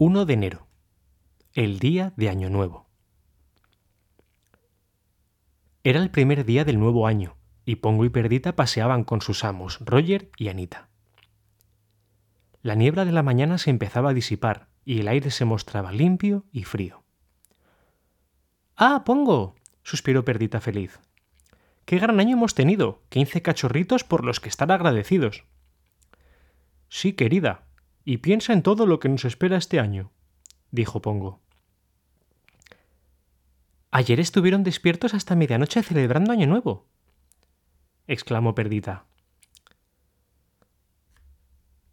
1 de enero. El día de Año Nuevo. Era el primer día del nuevo año, y Pongo y Perdita paseaban con sus amos, Roger y Anita. La niebla de la mañana se empezaba a disipar, y el aire se mostraba limpio y frío. ¡Ah, Pongo! suspiró Perdita feliz. ¡Qué gran año hemos tenido! Quince cachorritos por los que estar agradecidos. Sí, querida, y piensa en todo lo que nos espera este año, dijo Pongo. Ayer estuvieron despiertos hasta medianoche celebrando Año Nuevo, exclamó Perdita.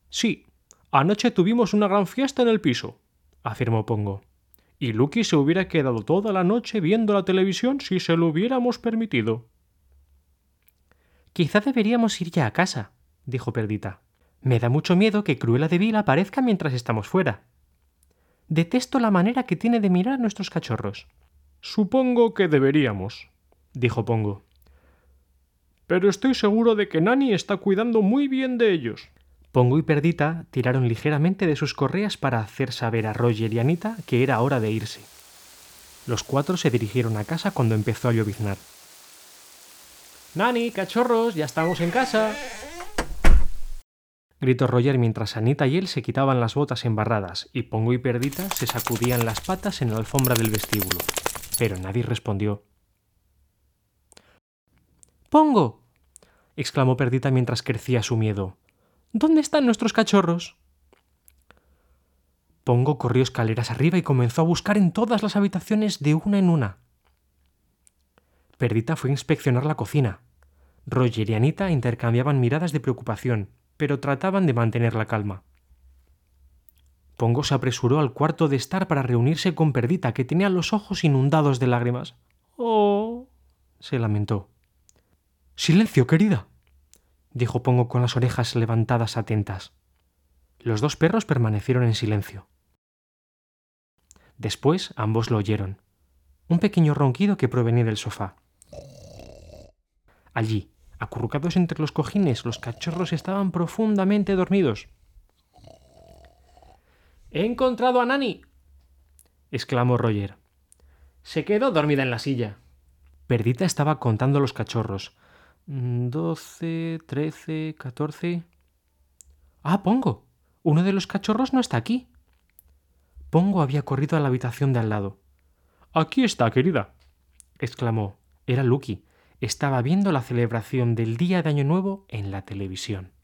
Sí, anoche tuvimos una gran fiesta en el piso, afirmó Pongo. Y Lucky se hubiera quedado toda la noche viendo la televisión si se lo hubiéramos permitido. Quizá deberíamos ir ya a casa, dijo Perdita. Me da mucho miedo que Cruela de Vil aparezca mientras estamos fuera. Detesto la manera que tiene de mirar a nuestros cachorros. Supongo que deberíamos, dijo Pongo. Pero estoy seguro de que Nani está cuidando muy bien de ellos. Pongo y Perdita tiraron ligeramente de sus correas para hacer saber a Roger y Anita que era hora de irse. Los cuatro se dirigieron a casa cuando empezó a lloviznar. Nani, cachorros, ya estamos en casa gritó Roger mientras Anita y él se quitaban las botas embarradas y Pongo y Perdita se sacudían las patas en la alfombra del vestíbulo. Pero nadie respondió. Pongo. exclamó Perdita mientras crecía su miedo. ¿Dónde están nuestros cachorros? Pongo corrió escaleras arriba y comenzó a buscar en todas las habitaciones de una en una. Perdita fue a inspeccionar la cocina. Roger y Anita intercambiaban miradas de preocupación, pero trataban de mantener la calma. Pongo se apresuró al cuarto de estar para reunirse con Perdita, que tenía los ojos inundados de lágrimas. Oh. se lamentó. Silencio, querida. dijo Pongo con las orejas levantadas atentas. Los dos perros permanecieron en silencio. Después ambos lo oyeron. Un pequeño ronquido que provenía del sofá. Allí, Acurrucados entre los cojines, los cachorros estaban profundamente dormidos. He encontrado a Nani. exclamó Roger. Se quedó dormida en la silla. Perdita estaba contando los cachorros. Doce, trece, catorce. Ah, Pongo. Uno de los cachorros no está aquí. Pongo había corrido a la habitación de al lado. Aquí está, querida. exclamó. Era Lucky, estaba viendo la celebración del Día de Año Nuevo en la televisión.